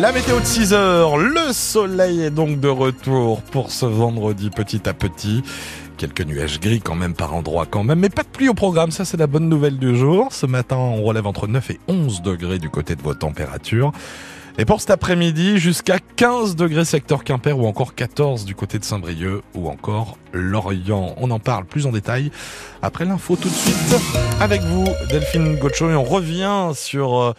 La météo de 6 heures, le soleil est donc de retour pour ce vendredi petit à petit. Quelques nuages gris quand même par endroits quand même, mais pas de pluie au programme, ça c'est la bonne nouvelle du jour. Ce matin on relève entre 9 et 11 degrés du côté de vos températures. Et pour cet après-midi, jusqu'à 15 degrés secteur Quimper ou encore 14 du côté de Saint-Brieuc ou encore Lorient. On en parle plus en détail après l'info tout de suite avec vous, Delphine Gaucho, et on revient sur euh,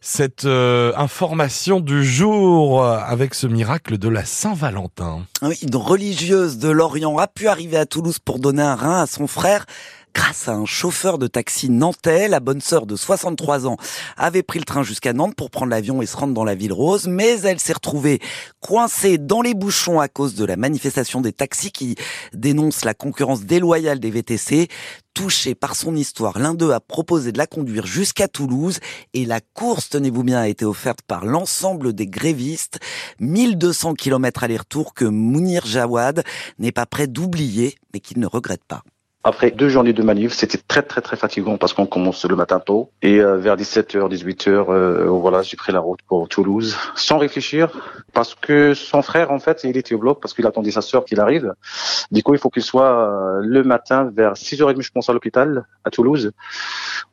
cette euh, information du jour euh, avec ce miracle de la Saint-Valentin. Une religieuse de Lorient a pu arriver à Toulouse pour donner un rein à son frère grâce à un chauffeur de taxi nantais. La bonne sœur de 63 ans avait pris le train jusqu'à Nantes pour prendre l'avion et se rendre dans la ville rose, mais elle s'est retrouvée coincée dans les bouchons à cause de la manifestation des taxis qui dénoncent la concurrence déloyale des VTC. Touché par son histoire, l'un d'eux a proposé de la conduire jusqu'à Toulouse et la course, tenez-vous bien, a été offerte par l'ensemble des grévistes. 1200 km aller-retour que Mounir Jawad n'est pas prêt d'oublier, mais qu'il ne regrette pas. Après deux journées de manif, c'était très très très fatigant parce qu'on commence le matin tôt et euh, vers 17h, 18h, euh, voilà, j'ai pris la route pour Toulouse sans réfléchir parce que son frère en fait, il était au bloc parce qu'il attendait sa sœur qu'il arrive. Du coup, il faut qu'il soit euh, le matin vers 6h30 je pense à l'hôpital à Toulouse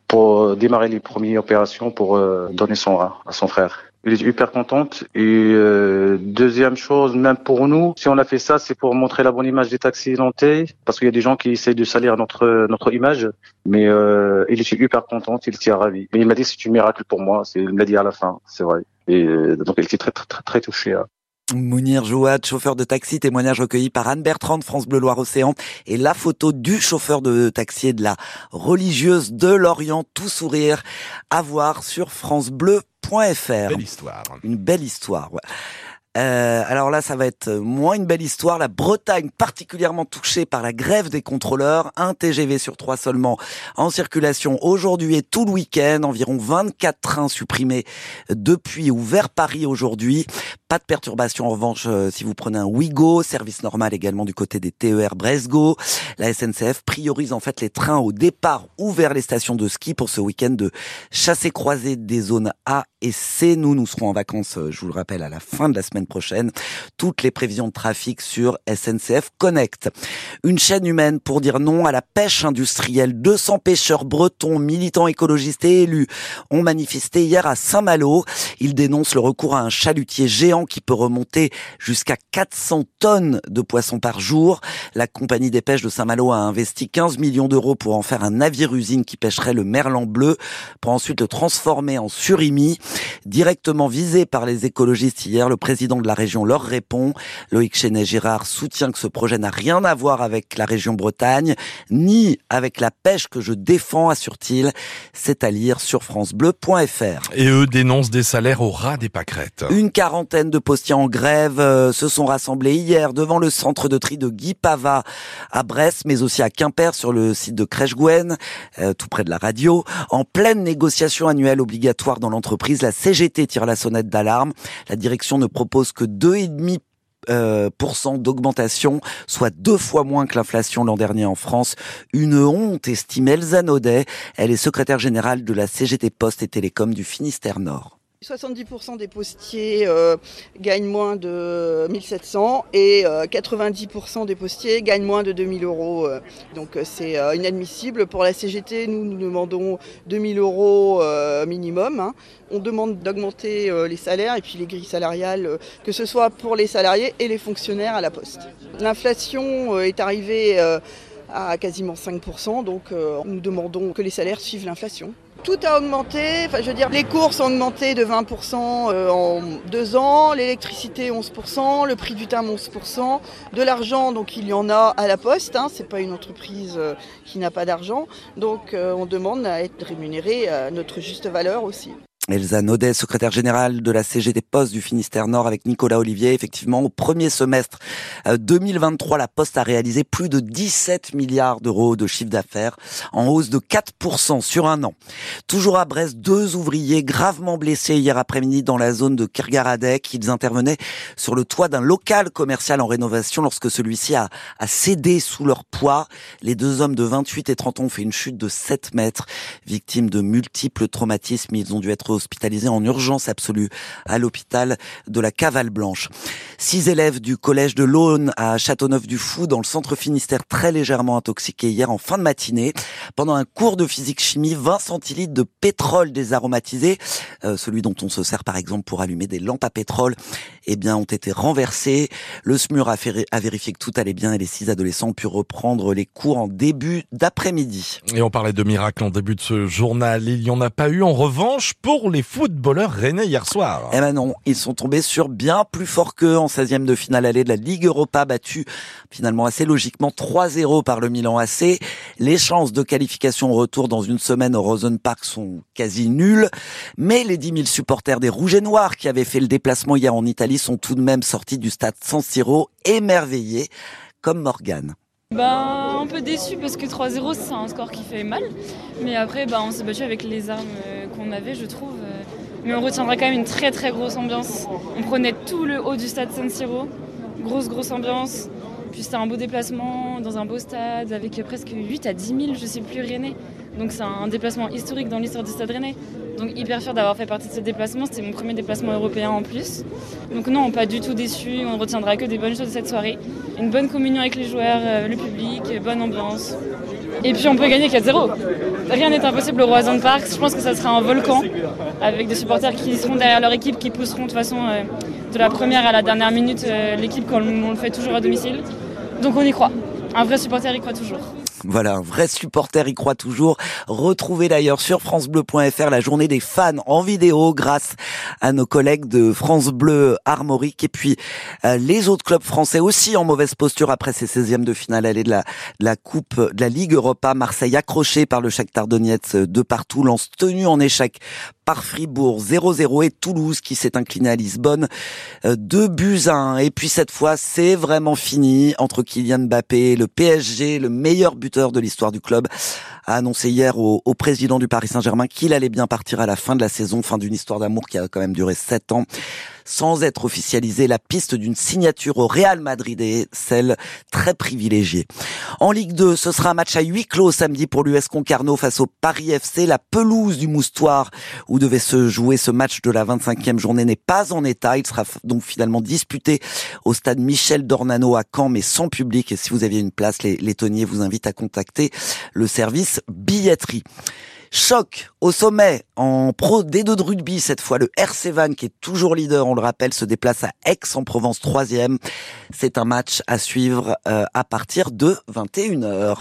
pour démarrer les premières opérations pour donner son rein à son frère. Il est hyper contente. Et euh, deuxième chose, même pour nous, si on a fait ça, c'est pour montrer la bonne image des taxis nantais, parce qu'il y a des gens qui essayent de salir notre notre image. Mais euh, il est hyper contente, il était ravi. Mais il m'a dit c'est un miracle pour moi. C'est il me l'a dit à la fin, c'est vrai. Et euh, donc il était très très très, très touché. Hein. Mounir Jouad, chauffeur de taxi, témoignage recueilli par Anne Bertrand France Bleu Loire Océan et la photo du chauffeur de taxi et de la religieuse de Lorient, tout sourire, à voir sur francebleu.fr. Belle histoire. Une belle histoire, ouais. Euh, alors là, ça va être moins une belle histoire. La Bretagne, particulièrement touchée par la grève des contrôleurs. Un TGV sur trois seulement en circulation aujourd'hui et tout le week-end. Environ 24 trains supprimés depuis ou vers Paris aujourd'hui. Pas de perturbation en revanche euh, si vous prenez un Ouigo. Service normal également du côté des TER Bresgo. La SNCF priorise en fait les trains au départ ou vers les stations de ski pour ce week-end de chassé-croisé des zones A et C. Nous, nous serons en vacances, euh, je vous le rappelle, à la fin de la semaine prochaine. Toutes les prévisions de trafic sur SNCF Connect. Une chaîne humaine pour dire non à la pêche industrielle. 200 pêcheurs bretons, militants écologistes et élus ont manifesté hier à Saint-Malo. Ils dénoncent le recours à un chalutier géant qui peut remonter jusqu'à 400 tonnes de poissons par jour. La compagnie des pêches de Saint-Malo a investi 15 millions d'euros pour en faire un navire-usine qui pêcherait le merlan bleu pour ensuite le transformer en surimi. Directement visé par les écologistes hier, le président de la région leur répond. Loïc Chenet-Girard soutient que ce projet n'a rien à voir avec la région Bretagne, ni avec la pêche que je défends, assure-t-il. C'est à lire sur francebleu.fr. Et eux dénoncent des salaires au ras des pâquerettes. Une quarantaine de postiers en grève euh, se sont rassemblés hier devant le centre de tri de Guy Pava à Brest, mais aussi à Quimper sur le site de Crèche-Gouenne, euh, tout près de la radio. En pleine négociation annuelle obligatoire dans l'entreprise, la CGT tire la sonnette d'alarme. La direction ne propose que 2,5% euh, d'augmentation, soit deux fois moins que l'inflation l'an dernier en France. Une honte, estime Elsa Naudet. Elle est secrétaire générale de la CGT Poste et Télécom du Finistère Nord. 70% des postiers euh, gagnent moins de 1700 et 90% euh, des postiers gagnent moins de 2000 euros. Euh. Donc c'est inadmissible. Pour la CGT, nous, nous demandons 2000 euros minimum. Hein. On demande d'augmenter les salaires et puis les grilles salariales, que ce soit pour les salariés et les fonctionnaires à la poste. L'inflation est arrivée à quasiment 5%, donc nous demandons que les salaires suivent l'inflation. Tout a augmenté, enfin je veux dire, les courses ont augmenté de 20% euh, en deux ans, l'électricité 11%, le prix du timbre 11%, de l'argent, donc il y en a à la poste, hein, c'est pas une entreprise euh, qui n'a pas d'argent, donc euh, on demande à être rémunéré à notre juste valeur aussi. Elsa Naudet, secrétaire générale de la CGT Poste du Finistère Nord avec Nicolas Olivier. Effectivement, au premier semestre 2023, euh, la Poste a réalisé plus de 17 milliards d'euros de chiffre d'affaires, en hausse de 4% sur un an. Toujours à Brest, deux ouvriers gravement blessés hier après-midi dans la zone de Kirgaradec. Ils intervenaient sur le toit d'un local commercial en rénovation lorsque celui-ci a, a cédé sous leur poids. Les deux hommes de 28 et 30 ans ont fait une chute de 7 mètres, victimes de multiples traumatismes. Ils ont dû être hospitalisés en urgence absolue à l'hôpital de la Cavale Blanche. Six élèves du collège de l'Aune à Châteauneuf-du-Fou dans le centre Finistère très légèrement intoxiqués hier en fin de matinée. Pendant un cours de physique-chimie, 20 centilitres de pétrole désaromatisé, euh, celui dont on se sert par exemple pour allumer des lampes à pétrole, eh bien, ont été renversés. Le SMUR a, a vérifié que tout allait bien et les six adolescents ont pu reprendre les cours en début d'après-midi. Et on parlait de miracle en début de ce journal. Il n'y en a pas eu en revanche pour les footballeurs rennais hier soir. Eh ben non, ils sont tombés sur bien plus fort qu'eux en 16e de finale allée de la Ligue Europa battue finalement assez logiquement 3-0 par le Milan AC. Les chances de qualification au retour dans une semaine au Rosen Park sont quasi nulles, mais les 10 000 supporters des Rouges et Noirs qui avaient fait le déplacement hier en Italie sont tout de même sortis du stade San Siro émerveillés, comme Morgan. Bah, un peu déçu parce que 3-0 c'est un score qui fait mal. Mais après bah, on s'est battu avec les armes euh, qu'on avait je trouve. Euh. Mais on retiendra quand même une très très grosse ambiance. On prenait tout le haut du stade San Siro. Grosse grosse ambiance. Puis c'était un beau déplacement dans un beau stade avec presque 8 à 10 000 je sais plus Rennais. Donc c'est un déplacement historique dans l'histoire du Stade Rennais. Donc hyper fier d'avoir fait partie de ce déplacement. C'était mon premier déplacement européen en plus. Donc non, pas du tout déçu. On retiendra que des bonnes choses de cette soirée. Une bonne communion avec les joueurs, euh, le public, bonne ambiance. Et puis on peut gagner 4-0. Rien n'est impossible au Roison Park. Je pense que ça sera un volcan avec des supporters qui seront derrière leur équipe, qui pousseront de toute façon euh, de la première à la dernière minute euh, l'équipe comme on le fait toujours à domicile. Donc on y croit. Un vrai supporter y croit toujours. Voilà, un vrai supporter y croit toujours. Retrouvez d'ailleurs sur francebleu.fr la journée des fans en vidéo grâce à nos collègues de France Bleu Armorique et puis euh, les autres clubs français aussi en mauvaise posture après ces 16e de finale allée de la, de la Coupe de la Ligue Europa. Marseille accroché par le Shakhtar Donetsk de partout, lance tenu en échec par Fribourg 0-0 et Toulouse qui s'est incliné à Lisbonne 2 euh, buts à 1. Et puis cette fois, c'est vraiment fini entre Kylian Mbappé, le PSG, le meilleur buteur de l'histoire du club, a annoncé hier au, au président du Paris Saint-Germain qu'il allait bien partir à la fin de la saison, fin d'une histoire d'amour qui a quand même duré 7 ans sans être officialisée la piste d'une signature au Real Madrid et celle très privilégiée. En Ligue 2, ce sera un match à huis clos samedi pour l'US Concarneau face au Paris FC. La pelouse du Moustoir où devait se jouer ce match de la 25e journée n'est pas en état. Il sera donc finalement disputé au stade Michel Dornano à Caen mais sans public. Et si vous aviez une place, les, les vous invitent à contacter le service billetterie. Choc au sommet en pro D2 de rugby, cette fois le RC Van qui est toujours leader, on le rappelle, se déplace à Aix-en-Provence troisième. C'est un match à suivre euh, à partir de 21h.